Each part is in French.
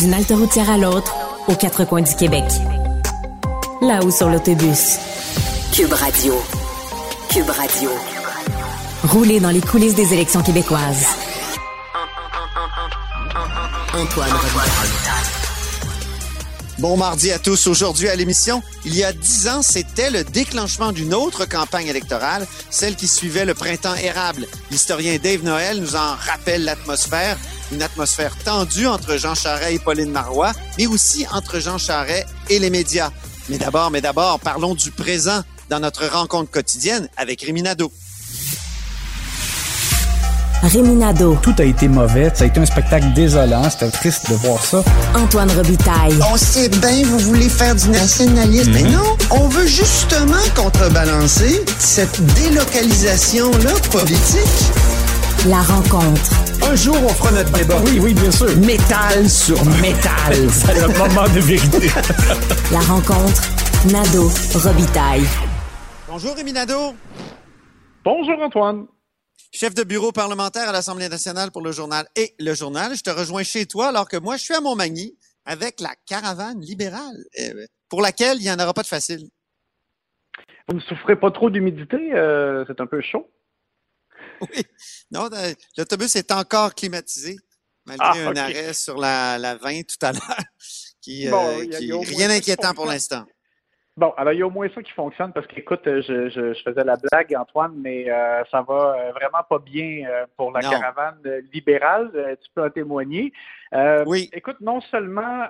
D'une halte routière à l'autre, aux quatre coins du Québec. Là ou sur l'autobus. Cube Radio. Cube Radio. Rouler dans les coulisses des élections québécoises. Antoine Bon mardi à tous. Aujourd'hui à l'émission, il y a dix ans, c'était le déclenchement d'une autre campagne électorale, celle qui suivait le printemps érable. L'historien Dave Noël nous en rappelle l'atmosphère, une atmosphère tendue entre Jean Charest et Pauline Marois, mais aussi entre Jean Charest et les médias. Mais d'abord, mais d'abord, parlons du présent dans notre rencontre quotidienne avec Réminado. Réminado. Tout a été mauvais. Ça a été un spectacle désolant. C'était triste de voir ça. Antoine Robitaille. On sait bien, vous voulez faire du nationalisme. Mais non, on veut justement contrebalancer cette délocalisation-là politique. La rencontre. Un jour, on fera notre débat. Oui, oui, bien sûr. Métal sur métal. C'est le moment de vérité. La rencontre. Nado Robitaille. Bonjour Rémi Nadeau. Bonjour Antoine. Chef de bureau parlementaire à l'Assemblée nationale pour le journal et le journal. Je te rejoins chez toi alors que moi, je suis à Montmagny avec la caravane libérale euh, pour laquelle il n'y en aura pas de facile. Vous ne souffrez pas trop d'humidité? Euh, c'est un peu chaud? Oui. Non, euh, l'autobus est encore climatisé malgré Ah, un arrêt sur la, la 20 tout à l'heure. Qui, Bon, euh, qui- rien d'inquiétant pour l'instant. Bon, alors il y a au moins ça qui fonctionne parce qu'écoute, euh, je, je, je faisais la blague, Antoine, mais euh, ça va vraiment pas bien euh, pour la Non. caravane libérale. Euh, tu peux en témoigner. Oui. Écoute, non seulement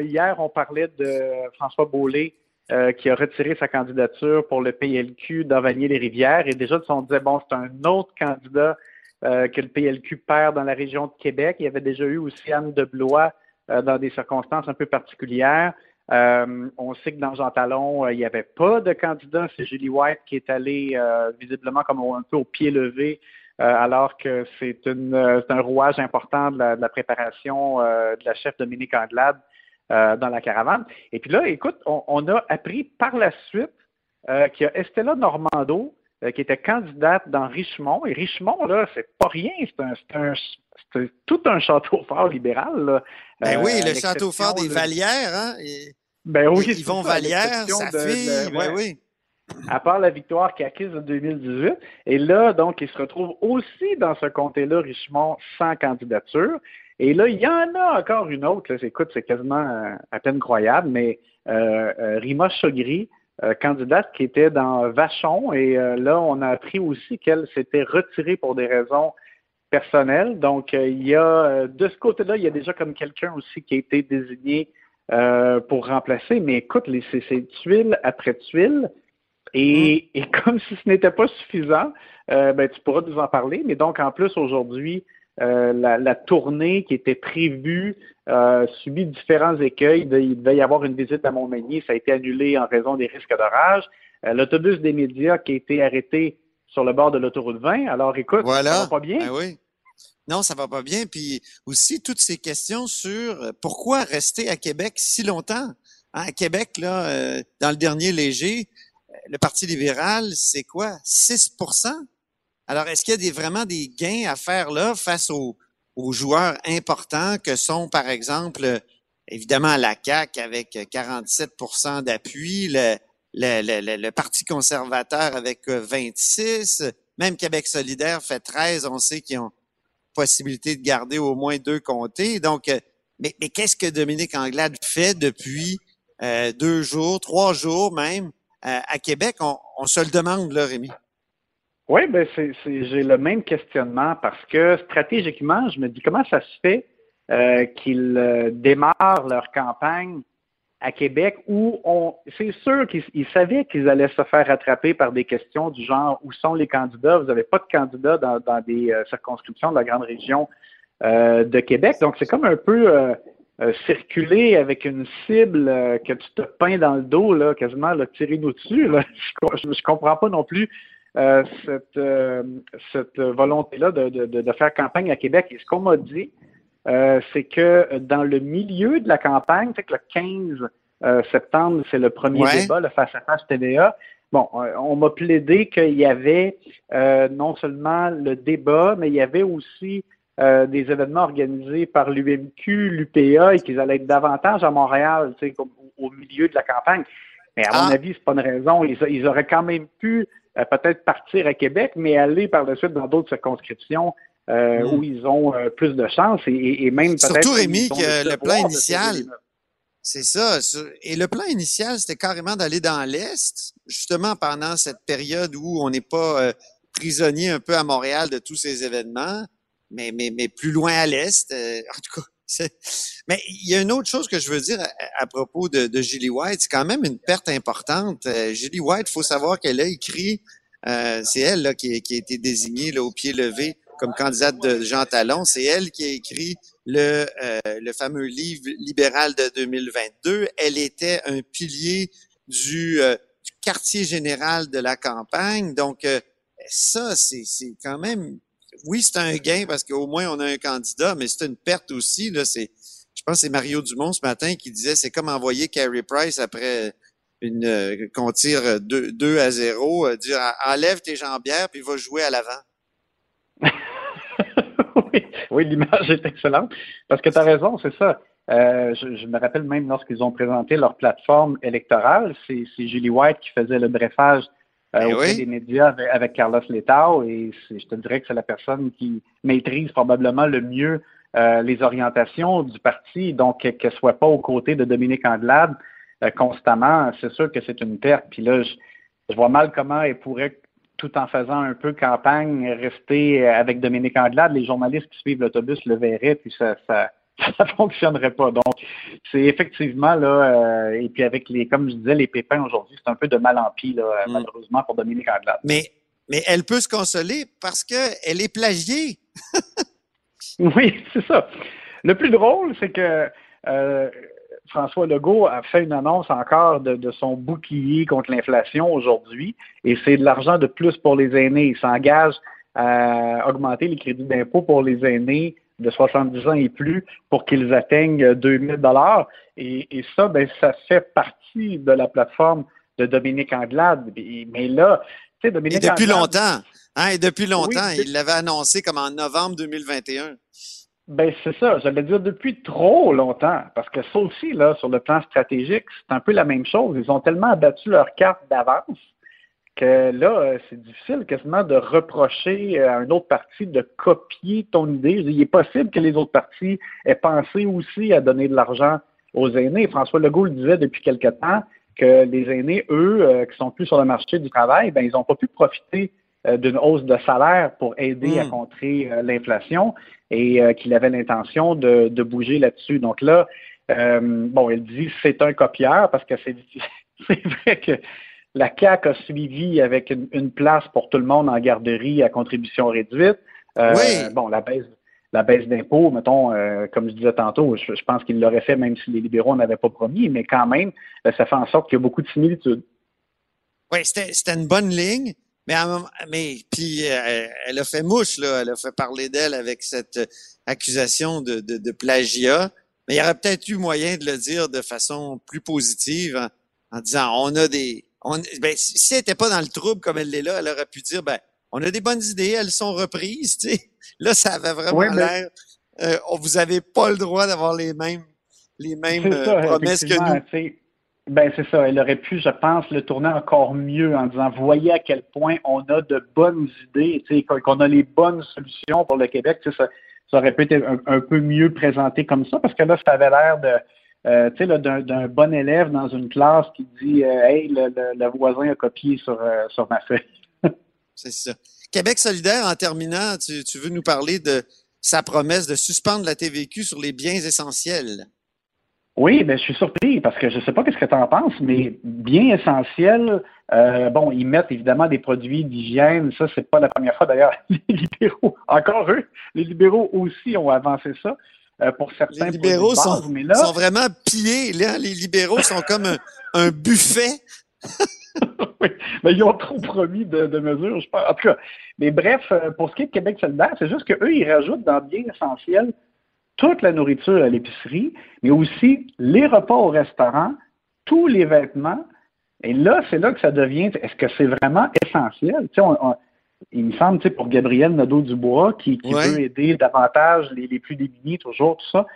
hier on parlait de François Beaulé euh, qui a retiré sa candidature pour le PLQ d'Avanier-les-Rivières et déjà on disait bon c'est un autre candidat euh, que le PLQ perd dans la région de Québec. Il y avait déjà eu aussi Anne de Blois euh, dans des circonstances un peu particulières. Euh, on sait que dans Jean Talon, euh, il n'y avait pas de candidat. C'est Julie White qui est allée visiblement comme un peu au pied levé, alors que c'est un rouage important de la, de la préparation de la chef Dominique Anglade euh, dans la caravane. Et puis là, écoute, on, on a appris par la suite euh, qu'il y a Estella Normando euh, qui était candidate dans Richemont. Et Richemont, là, c'est pas rien. C'est un, tout un château fort libéral. là. Ben oui, le château fort des Vallières, hein? Et, ben oui, et Yvon Vallière, sa de- de- fille, ouais, oui. À part la victoire qu'il acquise en 2018. Et là, donc, il se retrouve aussi dans ce comté-là, Richemont, sans candidature. Et là, il y en a encore une autre. Là. Écoute, c'est quasiment euh, à peine croyable, mais euh, euh, Rima Chogri, euh, candidate qui était dans Vachon. Et euh, là, on a appris aussi qu'elle s'était retirée pour des raisons personnelles. Donc, il y a, de ce côté-là, il y a déjà comme quelqu'un aussi qui a été désigné pour remplacer. Mais écoute, c'est tuile après tuile. Et, et comme si ce n'était pas suffisant, ben, tu pourras nous en parler. Mais donc, en plus, aujourd'hui, euh, la, la tournée qui était prévue euh, subit différents écueils. De- il devait y avoir une visite à Montmagny, ça a été annulé en raison des risques d'orage. Euh, L'autobus des médias qui a été arrêté sur le bord de l'autoroute 20. Alors, écoute, Voilà. ça va pas bien. Ben oui. Non, ça va pas bien. Puis aussi, toutes ces questions sur pourquoi rester à Québec si longtemps? Hein, à Québec, là, dans le dernier léger, le Parti libéral, c'est quoi? 6 Alors, est-ce qu'il y a vraiment des gains à faire là face aux, joueurs importants que sont, par exemple, évidemment, la CAQ avec euh, 47% d'appui, le, Parti conservateur avec euh, 26, même Québec solidaire fait 13, on sait qu'ils ont possibilité de garder au moins deux comtés. Donc, mais, mais qu'est-ce que Dominique Anglade fait depuis euh, deux jours, trois jours même euh, à Québec? On, on, se le demande, là, Rémi. Oui, ben j'ai le même questionnement parce que stratégiquement, je me dis comment ça se fait euh, qu'ils euh, démarrent leur campagne à Québec où on, c'est sûr qu'ils savaient qu'ils allaient se faire rattraper par des questions du genre où sont les candidats? Vous n'avez pas de candidats dans, dans des euh, circonscriptions de la grande région de Québec. Donc, c'est comme un peu circuler avec une cible que tu te peins dans le dos, là, quasiment là, tirer nous dessus. Là. Je, je, comprends pas non plus cette, cette volonté-là de, de, de, faire campagne à Québec. Et ce qu'on m'a dit, euh, c'est que dans le milieu de la campagne, c'est que le 15 euh, septembre, c'est le premier débat, le face-à-face TVA. Bon, euh, on m'a plaidé qu'il y avait non seulement le débat, mais il y avait aussi des événements organisés par l'UMQ, l'UPA, et qu'ils allaient être davantage à Montréal, sais, au, milieu de la campagne. Mais à mon ah. avis, c'est pas une raison. Ils, auraient quand même pu peut-être partir à Québec, mais aller par la suite dans d'autres circonscriptions euh, mm. où ils ont euh, plus de chance et, et même peut-être. Surtout, Rémi, que le plan initial. C'est ça. Et le plan initial, c'était carrément d'aller dans l'Est, justement pendant cette période où on n'est pas euh, prisonnier un peu à Montréal de tous ces événements, mais, mais, mais plus loin à l'Est. en tout cas, mais il y a une autre chose que je veux dire à, propos de, Julie White. C'est quand même une perte importante. Julie White, faut savoir qu'elle a écrit, c'est elle là, qui, qui, a été désignée là, au pied levé comme candidate de Jean Talon. C'est elle qui a écrit le, euh, le fameux livre libéral de 2022. Elle était un pilier du, euh, du quartier général de la campagne. Donc, euh, ça, c'est quand même... Oui, c'est un gain parce qu'au moins on a un candidat, mais c'est une perte aussi. Là, c'est, je pense que c'est Mario Dumont ce matin qui disait c'est comme envoyer Carey Price après une qu'on tire 2, à 0, dire enlève tes jambières puis va jouer à l'avant. oui, l'image est excellente. Parce que tu as raison, c'est ça. Euh, je, me rappelle même lorsqu'ils ont présenté leur plateforme électorale, c'est Julie White qui faisait le brefage euh, ben auprès des médias avec, Carlos Letao et je te dirais que c'est la personne qui maîtrise probablement le mieux euh, les orientations du parti, donc qu'elle ne soit pas aux côtés de Dominique Anglade constamment, c'est sûr que c'est une perte. Puis là, je, je vois mal comment elle pourrait tout en faisant un peu campagne, rester avec Dominique Anglade, les journalistes qui suivent l'autobus le verraient, puis ça, ça, ça fonctionnerait pas. Donc, c'est effectivement là, euh, et puis avec les, comme je disais, les pépins aujourd'hui, c'est un peu de mal en pis, là, mm. malheureusement pour Dominique Anglade. Mais, mais elle peut se consoler parce qu'elle est plagiée. oui, c'est ça. Le plus drôle, c'est que euh, François Legault a fait une annonce encore de, son bouclier contre l'inflation aujourd'hui, et c'est de l'argent de plus pour les aînés. Il s'engage à augmenter les crédits d'impôt pour les aînés de 70 ans et plus pour qu'ils atteignent 2000 dollars. Et, ça, ben, ça fait partie de la plateforme de Dominique Anglade. Mais là, tu sais, Dominique et depuis longtemps. Hein, et depuis longtemps, il l'avait annoncé comme en novembre 2021. Ben c'est ça, j'allais dire depuis trop longtemps, parce que ça aussi, là, sur le plan stratégique, c'est un peu la même chose. Ils ont tellement abattu leur carte d'avance que là, euh, c'est difficile quasiment de reprocher à un autre parti de copier ton idée. Il est possible que les autres partis aient pensé aussi à donner de l'argent aux aînés. François Legault le disait depuis quelque temps que les aînés, eux, euh, qui sont plus sur le marché du travail, ben ils n'ont pas pu profiter euh, d'une hausse de salaire pour aider à hmm. contrer l'inflation et euh, qu'il avait l'intention de, de, bouger là-dessus. Donc là, euh, bon, il dit c'est un copieur parce que c'est, c'est vrai que la CAC a suivi avec une, place pour tout le monde en garderie à contribution réduite. Euh, oui. Bon, la baisse, la baisse d'impôts, mettons, euh, comme je disais tantôt, je, pense qu'il l'aurait fait même si les libéraux n'avaient pas promis, mais quand même, ça fait en sorte qu'il y a beaucoup de similitudes. Oui, c'était, une bonne ligne. Mais, mais puis euh, elle a fait mouche là, elle a fait parler d'elle avec cette euh, accusation de, de, de, plagiat. Mais il y aurait peut-être eu moyen de le dire de façon plus positive en, disant on a des, on, ben, si elle n'était pas dans le trouble comme elle l'est là, elle aurait pu dire ben on a des bonnes idées, elles sont reprises. Tu sais. Là, ça avait vraiment l'air. Euh, vous avez pas le droit d'avoir les mêmes les mêmes promesses que nous. Ben c'est ça. Elle aurait pu, je pense, le tourner encore mieux en disant voyez à quel point on a de bonnes idées, qu'on a les bonnes solutions pour le Québec. Ça, ça aurait pu être un, peu mieux présenté comme ça, parce que là, ça avait l'air de, euh, tu sais, d'un bon élève dans une classe qui dit euh, Hey, le, voisin a copié sur, euh, sur ma feuille. C'est ça. Québec solidaire, en terminant, tu, veux nous parler de sa promesse de suspendre la TVQ sur les biens essentiels. Oui, ben, je suis surpris parce que je ne sais pas ce que tu en penses, mais biens essentiels, bon, ils mettent évidemment des produits d'hygiène. Ça, c'est pas la première fois d'ailleurs. Les libéraux, encore eux, les libéraux aussi ont avancé ça. Euh, pour certains les libéraux sont, sont, vraiment pillés. Là. Les libéraux sont comme un, buffet. oui, mais ils ont trop promis de, mesures, je pense. En tout cas, mais bref, euh, pour ce qui est de Québec solidaire, c'est juste qu'eux, ils rajoutent dans bien essentiel toute la nourriture à l'épicerie, mais aussi les repas au restaurant, tous les vêtements. Et là, c'est là que ça devient, est-ce que c'est vraiment essentiel? Tu sais, on, il me semble, tu sais, pour Gabriel Nadeau-Dubois, qui, qui veut aider davantage les, les, plus démunis, toujours, tout ça,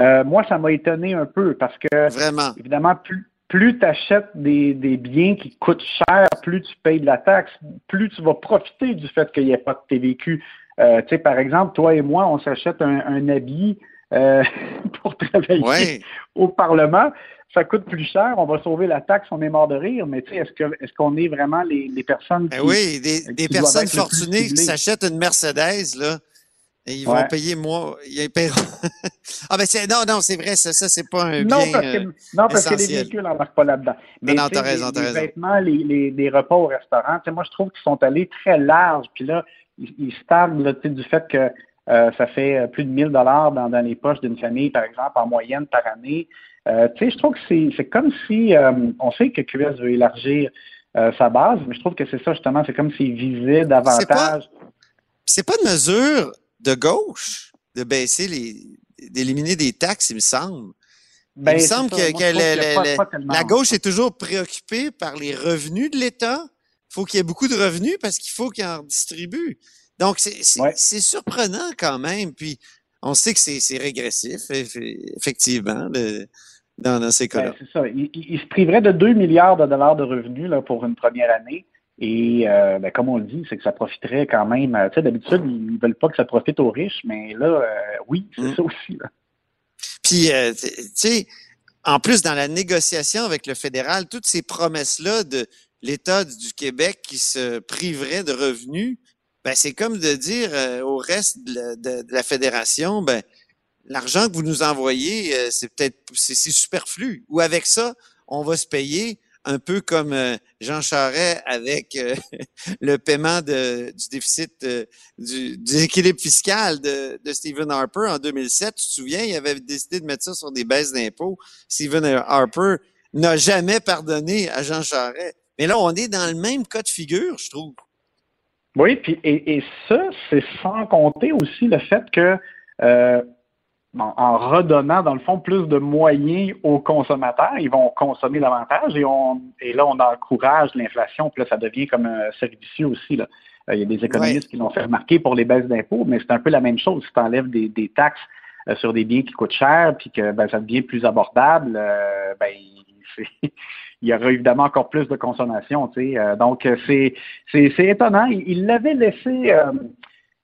euh, moi, ça m'a étonné un peu parce que, Vraiment. évidemment, plus, plus tu achètes des, des, biens qui coûtent cher, plus tu payes de la taxe, plus tu vas profiter du fait qu'il n'y ait pas de TVQ. Euh, tu sais, par exemple, toi et moi, on s'achète un, un habit euh, pour travailler au Parlement ça coûte plus cher, on va sauver la taxe, on est mort de rire, mais tu sais, est-ce que est-ce qu'on est vraiment les, les personnes ben qui, Oui, des, des personnes fortunées qui s'achètent une Mercedes, là, et ils vont payer moi. Ils paieront. ah ben c'est non, non, c'est vrai, ça, ça c'est pas un non, bien parce que, Non, parce que les véhicules n'embarquent pas là-dedans. Mais non, t'as raison, t'as raison. Les vêtements, les, les, les, repas au restaurant, tu sais, moi je trouve qu'ils sont allés très larges, puis là, ils, ils là, du fait que euh, ça fait euh, plus de 1000 dollars dans, dans les poches d'une famille, par exemple, en moyenne par année. Euh, tu sais, je trouve que c'est comme si, euh, on sait que QS veut élargir sa base, mais je trouve que c'est ça justement, c'est comme s'il visait davantage. C'est pas, pas une mesure de gauche de baisser les, d'éliminer des taxes, il me semble. il me ben, semble que, la, gauche est toujours préoccupée par les revenus de l'État. Il faut qu'il y ait beaucoup de revenus parce qu'il faut qu'il en distribue. Donc, c'est surprenant quand même. Puis, on sait que c'est régressif, effectivement, dans, ces cas-là. Ben, c'est ça. Il, se priverait de 2 milliards de dollars de revenus là, pour une première année. Et euh, ben, comme on le dit, c'est que ça profiterait quand même. Tu sais, d'habitude, ils ne veulent pas que ça profite aux riches, mais là, euh, oui, c'est mm. ça aussi. Puis, euh, tu sais, en plus, dans la négociation avec le fédéral, toutes ces promesses-là de l'État du Québec qui se priverait de revenus, ben, c'est comme de dire euh, au reste de la, fédération, ben, l'argent que vous nous envoyez, euh, c'est peut-être c'est superflu. Ou avec ça, on va se payer un peu comme euh, Jean Charest avec le paiement de, du déficit du, du, équilibre fiscal de, de, Stephen Harper en 2007. Tu te souviens, il avait décidé de mettre ça sur des baisses d'impôts. Stephen Harper n'a jamais pardonné à Jean Charest. Mais là, on est dans le même cas de figure, je trouve. Oui, puis et, ça, c'est sans compter aussi le fait que euh, en redonnant, dans le fond, plus de moyens aux consommateurs, ils vont consommer davantage et, on, et là, on encourage l'inflation, puis là, ça devient comme un servicieux aussi. Là. Euh, il y a des économistes qui l'ont fait remarquer pour les baisses d'impôts, mais c'est un peu la même chose. Si tu enlèves des, des taxes euh, sur des biens qui coûtent cher, puis que ben, ça devient plus abordable, ben, c'est il y aurait évidemment encore plus de consommation. Tu sais. Euh, donc, euh, c'est, c'est, c'est étonnant. Il l'avait laissé. Euh,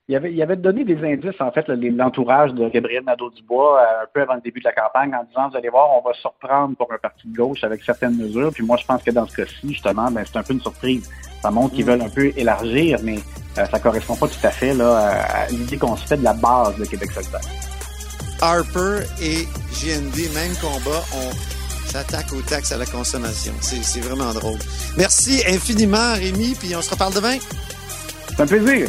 il, avait, il avait donné des indices, en fait, l'entourage de Gabriel Nadeau-Dubois un peu avant le début de la campagne en disant, vous allez voir, on va surprendre pour un parti de gauche avec certaines mesures. Puis moi, je pense que dans ce cas-ci, justement, ben, c'est un peu une surprise. Ça montre qu'ils veulent un peu élargir, mais ça correspond pas tout à fait là, à l'idée qu'on se fait de la base de Québec solidaire. Harper et GND, même combat, ont s'attaque aux taxes à la consommation. C'est vraiment drôle. Merci infiniment, Rémi, puis on se reparle demain. C'est un plaisir.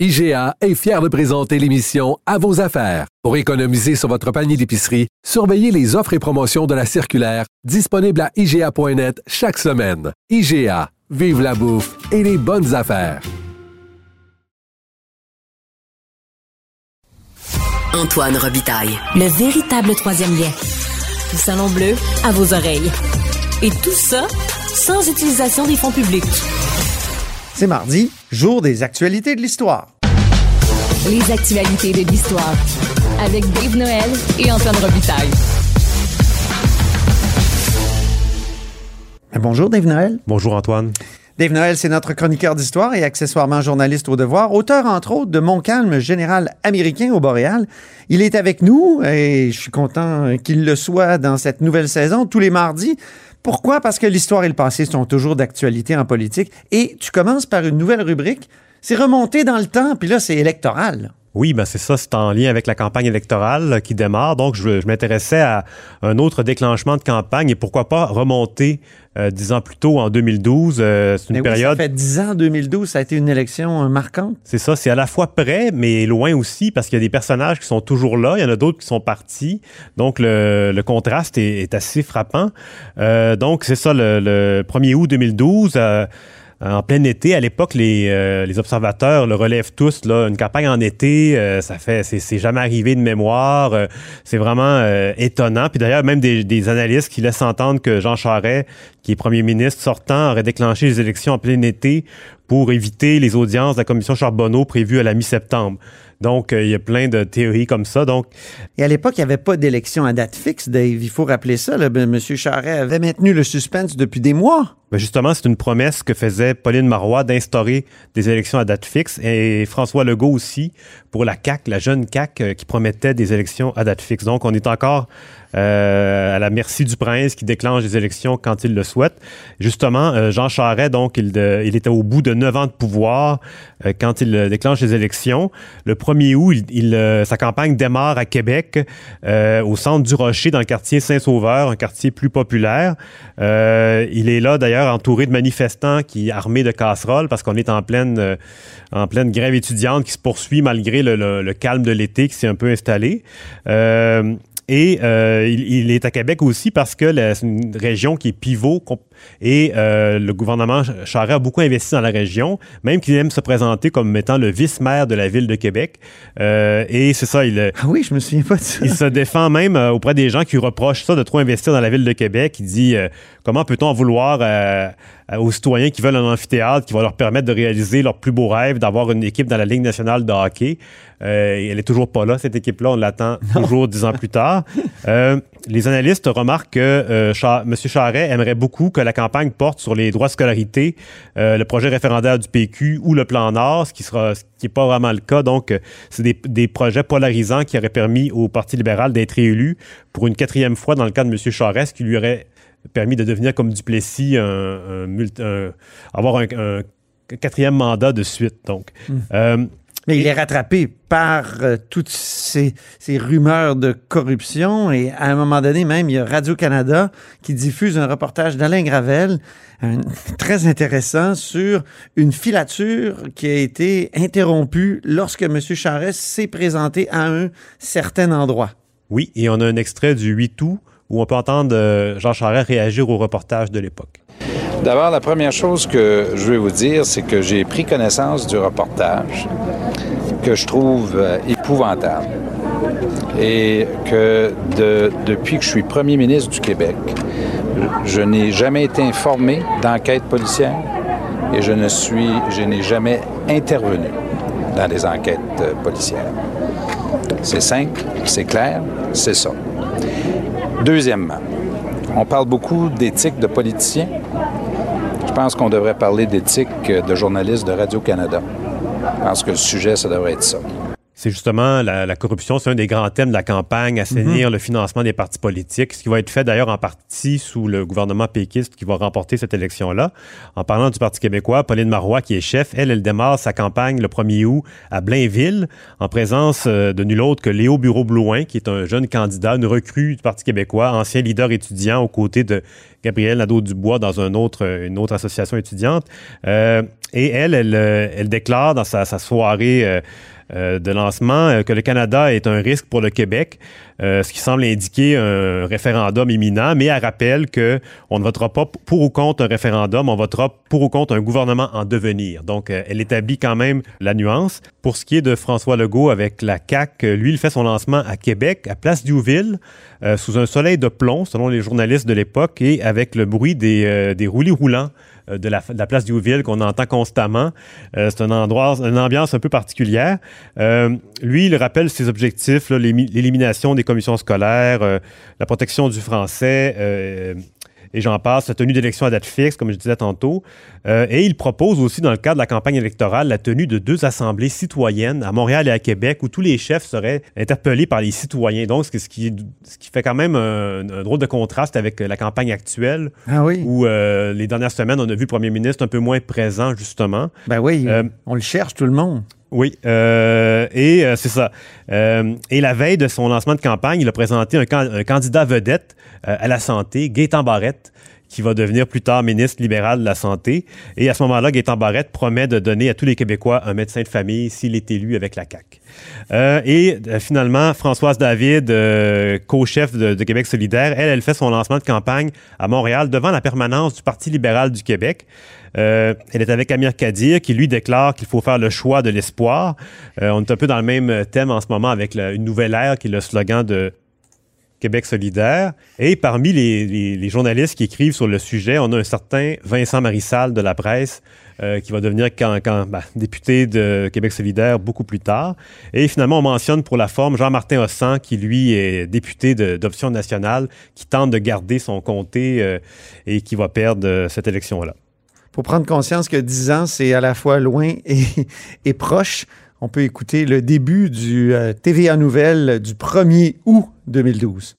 IGA est fier de présenter l'émission À vos affaires. Pour économiser sur votre panier d'épicerie, surveillez les offres et promotions de la circulaire disponible à IGA.net chaque semaine. IGA, vive la bouffe et les bonnes affaires. Antoine Robitaille. Le véritable troisième lien. Le salon bleu à vos oreilles. Et tout ça sans utilisation des fonds publics. C'est mardi, jour des actualités de l'histoire. Les actualités de l'histoire. Avec Dave Noël et Antoine Robitaille. Bonjour Dave Noël. Bonjour Antoine. Dave Noël, c'est notre chroniqueur d'histoire et accessoirement journaliste au devoir, auteur entre autres de Montcalm, général américain au Boréal. Il est avec nous et je suis content qu'il le soit dans cette nouvelle saison tous les mardis. Pourquoi? Parce que l'histoire et le passé sont toujours d'actualité en politique. Et tu commences par une nouvelle rubrique. C'est remonté dans le temps, puis là, c'est électoral. Oui, ben c'est ça, c'est en lien avec la campagne électorale qui démarre. Donc, je, m'intéressais à un autre déclenchement de campagne et pourquoi pas remonter euh, dix ans plus tôt, en 2012. Euh, c'est une période. ça fait dix ans, 2012, ça a été une élection euh, marquante. C'est ça, c'est à la fois près, mais loin aussi, parce qu'il y a des personnages qui sont toujours là, il y en a d'autres qui sont partis. Donc, le, contraste est, assez frappant. donc, c'est ça, le, le 1er août 2012 en plein été. À l'époque, les, euh, les, observateurs le relèvent tous. Là, une campagne en été, euh, ça fait, c'est jamais arrivé de mémoire. Euh, c'est vraiment étonnant. Puis d'ailleurs, même des, analystes qui laissent entendre que Jean Charest, qui est premier ministre sortant, aurait déclenché les élections en plein été pour éviter les audiences de la commission Charbonneau prévues à la mi-septembre. Donc, il y a plein de théories comme ça. Donc, Et à l'époque, il n'y avait pas d'élection à date fixe, Dave. Il faut rappeler ça. Là. M. Charest avait maintenu le suspense depuis des mois. Ben justement, c'est une promesse que faisait Pauline Marois d'instaurer des élections à date fixe et François Legault aussi pour la CAC, la jeune CAC euh, qui promettait des élections à date fixe. Donc, on est encore euh, à la merci du prince qui déclenche des élections quand il le souhaite. Justement, euh, Jean Charest, donc, il, était au bout de neuf ans de pouvoir quand il déclenche les élections. Le 1er août, sa campagne démarre à Québec, au centre du Rocher, dans le quartier Saint-Sauveur, un quartier plus populaire. il est là, d'ailleurs, entouré de manifestants qui armés de casseroles parce qu'on est en pleine, pleine grève étudiante qui se poursuit malgré le, calme de l'été qui s'est un peu installé. Et euh, il, est à Québec aussi parce que c'est une région qui est pivot et euh, le gouvernement Charest a beaucoup investi dans la région, même qu'il aime se présenter comme étant le vice-maire de la ville de Québec. Euh, et c'est ça, il... Ah oui, je me souviens pas de ça. Il se défend même auprès des gens qui reprochent ça de trop investir dans la ville de Québec. Il dit comment peut-on en vouloir aux citoyens qui veulent un amphithéâtre qui va leur permettre de réaliser leur plus beau rêve, d'avoir une équipe dans la Ligue nationale de hockey? Euh, elle est toujours pas là, cette équipe-là. On l'attend toujours dix ans plus tard. Euh, les analystes remarquent que euh, M. Charret aimerait beaucoup que la campagne porte sur les droits de scolarité, le projet référendaire du PQ ou le plan Nord, ce qui sera ce qui n'est pas vraiment le cas. Donc, c'est des, des, projets polarisants qui auraient permis au Parti libéral d'être réélu pour une quatrième fois dans le cas de M. Charest, qui lui aurait permis de devenir comme Duplessis, un, avoir un, quatrième mandat de suite. Donc, hmm. Mais il est rattrapé par euh, toutes ces, rumeurs de corruption et à un moment donné même, il y a Radio-Canada qui diffuse un reportage d'Alain Gravel, très intéressant, sur une filature qui a été interrompue lorsque M. Charest s'est présenté à un certain endroit. Oui, et on a un extrait du 8 août où on peut entendre euh, Jean Charest réagir au reportage de l'époque. D'abord, la première chose que je vais vous dire, c'est que j'ai pris connaissance du reportage que je trouve euh, épouvantable et que depuis que je suis premier ministre du Québec, je n'ai jamais été informé d'enquête policière et je ne suis, je n'ai jamais intervenu dans des enquêtes euh, policières. C'est simple, c'est clair, c'est ça. Deuxièmement, on parle beaucoup d'éthique de politiciens pense qu'on devrait parler d'éthique de journalistes de Radio-Canada. Je pense que le sujet, ça devrait être ça c'est justement la, corruption, c'est un des grands thèmes de la campagne, assainir mhm. le financement des partis politiques, ce qui va être fait d'ailleurs en partie sous le gouvernement péquiste qui va remporter cette élection-là. En parlant du Parti québécois, Pauline Marois, qui est chef, elle, elle démarre sa campagne le 1er août à Blainville, en présence euh, de nul autre que Léo Bureau-Blouin, qui est un jeune candidat, une recrue du Parti québécois, ancien leader étudiant aux côtés de Gabriel Nadeau-Dubois dans une autre association étudiante. Euh, et elle, elle, euh, elle, déclare dans sa, soirée... Euh, de lancement que le Canada est un risque pour le Québec, ce qui semble indiquer un référendum imminent, mais elle rappelle que on ne votera pas pour ou contre un référendum, on votera pour ou contre un gouvernement en devenir. Donc, elle établit quand même la nuance. Pour ce qui est de François Legault avec la CAC, lui, il fait son lancement à Québec, à Place Diouville, sous un soleil de plomb, selon les journalistes de l'époque, et avec le bruit des, des roulis roulants euh, de la, place Diouville qu'on entend constamment. Euh, c'est un endroit, une ambiance un peu particulière. Euh, lui, il rappelle ses objectifs, l'élimination des commissions scolaires, la protection du français et j'en passe, la tenue d'élection à date fixe, comme je disais tantôt. Euh, et il propose aussi, dans le cadre de la campagne électorale, la tenue de deux assemblées citoyennes à Montréal et à Québec, où tous les chefs seraient interpellés par les citoyens. Donc, ce qui, ce qui fait quand même un, drôle de contraste avec la campagne actuelle, ah oui. où euh, les dernières semaines, on a vu le premier ministre un peu moins présent, justement. Ben oui, euh, on le cherche, tout le monde. Oui, et c'est ça. et la veille de son lancement de campagne, il a présenté un candidat vedette euh, à la santé, Gaétan Barrette, qui va devenir plus tard ministre libéral de la Santé. Et à ce moment-là, Gaétan Barrette promet de donner à tous les Québécois un médecin de famille s'il est élu avec la CAQ. Euh, et euh, finalement, Françoise David, co-chef de, Québec solidaire, elle, elle fait son lancement de campagne à Montréal devant la permanence du Parti libéral du Québec. elle est avec Amir Kadir qui lui déclare qu'il faut faire le choix de l'espoir. on est un peu dans le même thème en ce moment avec une nouvelle ère qui est le slogan de Québec solidaire. Et parmi les, journalistes qui écrivent sur le sujet, on a un certain Vincent Marissal de la presse euh, qui va devenir ben, député de Québec solidaire beaucoup plus tard. Et finalement, on mentionne pour la forme Jean-Martin Hossan, qui lui est député d'Option nationale, qui tente de garder son comté euh, et qui va perdre euh, cette élection-là. Pour prendre conscience que 10 ans, c'est à la fois loin et proche, on peut écouter le début du euh, TVA Nouvelle du 1er août 2012.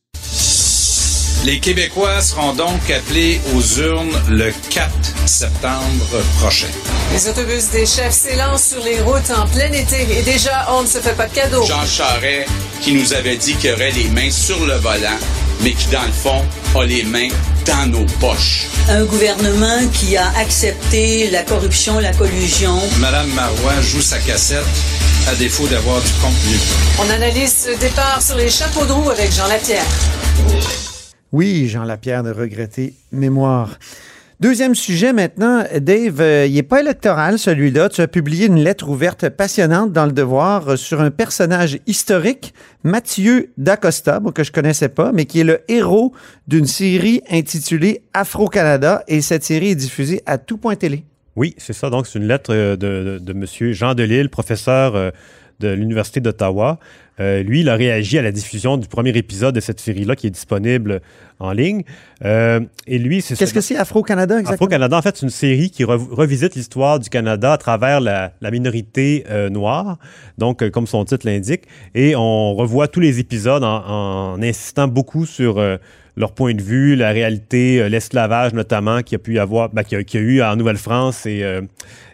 Les Québécois seront donc appelés aux urnes le 4 septembre prochain. Les autobus des chefs s'élancent sur les routes en plein été et déjà, on ne se fait pas de cadeaux. Jean Charest, qui nous avait dit qu'il aurait les mains sur le volant, mais qui, dans le fond, a les mains dans nos poches. Un gouvernement qui a accepté la corruption, la collusion. Madame Marois joue sa cassette à défaut d'avoir du contenu. On analyse ce départ sur les chapeaux de roue avec Jean Lapierre. Oui, Jean Lapierre de regretter mémoire. Deuxième sujet maintenant, Dave, euh, il n'est pas électoral celui-là. Tu as publié une lettre ouverte passionnante dans le Devoir euh, sur un personnage historique, Mathieu Dacosta, que je connaissais pas, mais qui est le héros d'une série intitulée Afro-Canada et cette série est diffusée à tout point télé. Oui, c'est ça. Donc, c'est une lettre euh, de, de, M. Jean Delille, professeur de l'Université d'Ottawa. Euh, lui, il a réagi à la diffusion du premier épisode de cette série-là qui est disponible en ligne. Euh, et lui, c'est Qu'est-ce que c'est Afro-Canada exactement? Afro-Canada, en fait, c'est une série qui revisite l'histoire du Canada à travers la, minorité euh, noire, donc comme son titre l'indique. Et on revoit tous les épisodes en, insistant beaucoup sur leur point de vue, la réalité, l'esclavage notamment, qui a pu y avoir, ben, a, eu en Nouvelle-France et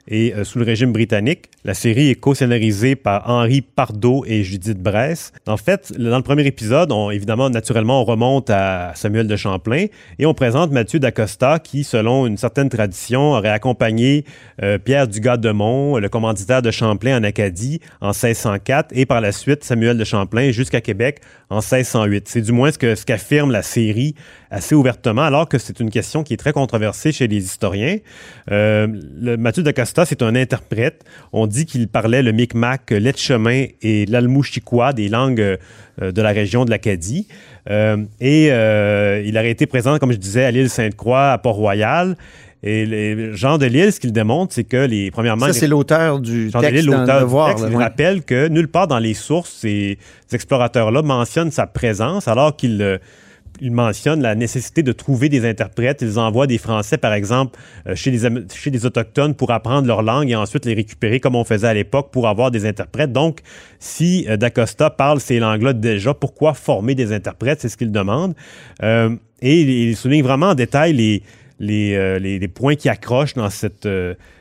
et euh, sous le régime britannique. La série est co-scénarisée par Henri Pardo et Judith Bress. En fait, dans le premier épisode, évidemment, naturellement, on remonte à Samuel de Champlain et on présente Mathieu d'Acosta qui, selon une certaine tradition, aurait accompagné euh, Pierre Dugas-de-Mont, le commanditaire de Champlain en Acadie en 1604 et par la suite Samuel de Champlain jusqu'à Québec en 1608. C'est du moins ce que ce qu'affirme la série assez ouvertement, alors que c'est une question qui est très controversée chez les historiens. Euh, le, Mathieu d'Acosta, c'est un interprète. On dit qu'il parlait le Micmac, l'Etchemin et l'Almouchiquois, des langues euh, de la région de l'Acadie. Euh, et il aurait été présent, comme je disais, à l'île Sainte-Croix, à Port-Royal. Et les, Jean de Lille, ce qu'il démontre, c'est que les premièrement. Ça, c'est l'auteur du Jean texte. l'auteur Il rappelle que nulle part dans les sources, ces explorateurs-là mentionnent sa présence, alors qu'il il mentionne la nécessité de trouver des interprètes. Ils envoient des Français, par exemple, euh, chez, des Autochtones pour apprendre leur langue et ensuite les récupérer comme on faisait à l'époque pour avoir des interprètes. Donc, si euh, D'Acosta parle ces langues-là déjà, pourquoi former des interprètes? C'est ce qu'il demande. Euh, et il, souligne vraiment en détail les points qui accrochent dans cette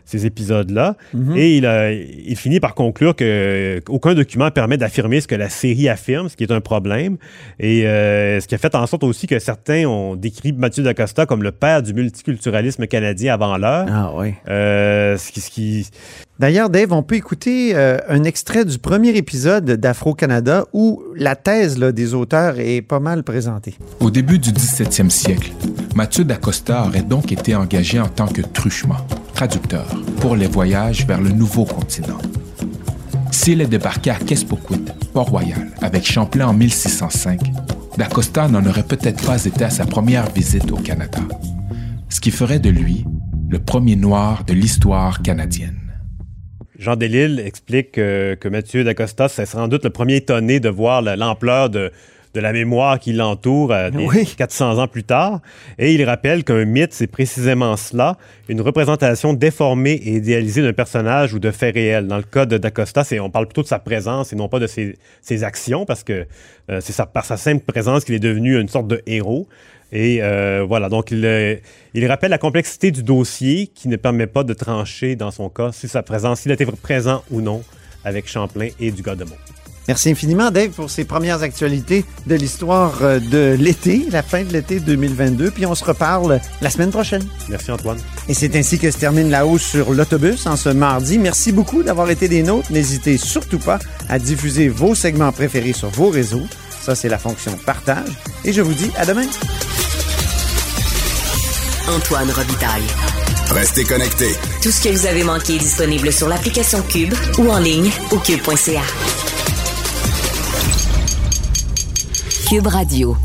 ces épisodes-là. Mm-hmm. Et il, a, il, finit par conclure que aucun document permet d'affirmer ce que la série affirme, ce qui est un problème. Et euh, ce qui a fait en sorte aussi que certains ont décrit Mathieu Dacosta comme le père du multiculturalisme canadien avant l'heure. Ah oui. Euh, ce qui, ce qui... D'ailleurs, Dave, on peut écouter euh, un extrait du premier épisode d'Afro-Canada où la thèse là, des auteurs est pas mal présentée. Au début du 17e siècle, Mathieu d'Acosta aurait donc été engagé en tant que truchement, traducteur, pour les voyages vers le nouveau continent. S'il est débarqué à Kespoquit, Port-Royal, avec Champlain en 1605, d'Acosta n'en aurait peut-être pas été à sa première visite au Canada, ce qui ferait de lui le premier noir de l'histoire canadienne. Jean Delille explique que, que Mathieu d'Acosta c'est sans doute le premier étonné de voir l'ampleur de, de la mémoire qui l'entoure euh, oui. 400 ans plus tard. Et il rappelle qu'un mythe, c'est précisément cela, une représentation déformée et idéalisée d'un personnage ou de faits réels. Dans le cas de D'Acosta, on parle plutôt de sa présence et non pas de ses, ses actions, parce que euh, c'est par sa simple présence qu'il est devenu une sorte de héros. Et euh, voilà, donc il, euh, il, rappelle la complexité du dossier qui ne permet pas de trancher dans son cas si sa présence, s'il était présent ou non avec Champlain et du Godemont. Merci infiniment, Dave, pour ces premières actualités de l'histoire euh, de l'été, la fin de l'été 2022. Puis on se reparle la semaine prochaine. Merci, Antoine. Et c'est ainsi que se termine la hausse sur l'autobus en ce mardi. Merci beaucoup d'avoir été des nôtres. N'hésitez surtout pas à diffuser vos segments préférés sur vos réseaux. Ça, c'est la fonction partage. Et je vous dis à demain. Antoine Robitaille. Restez connectés. Tout ce que vous avez manqué est disponible sur l'application Cube ou en ligne au cube.ca. Radio.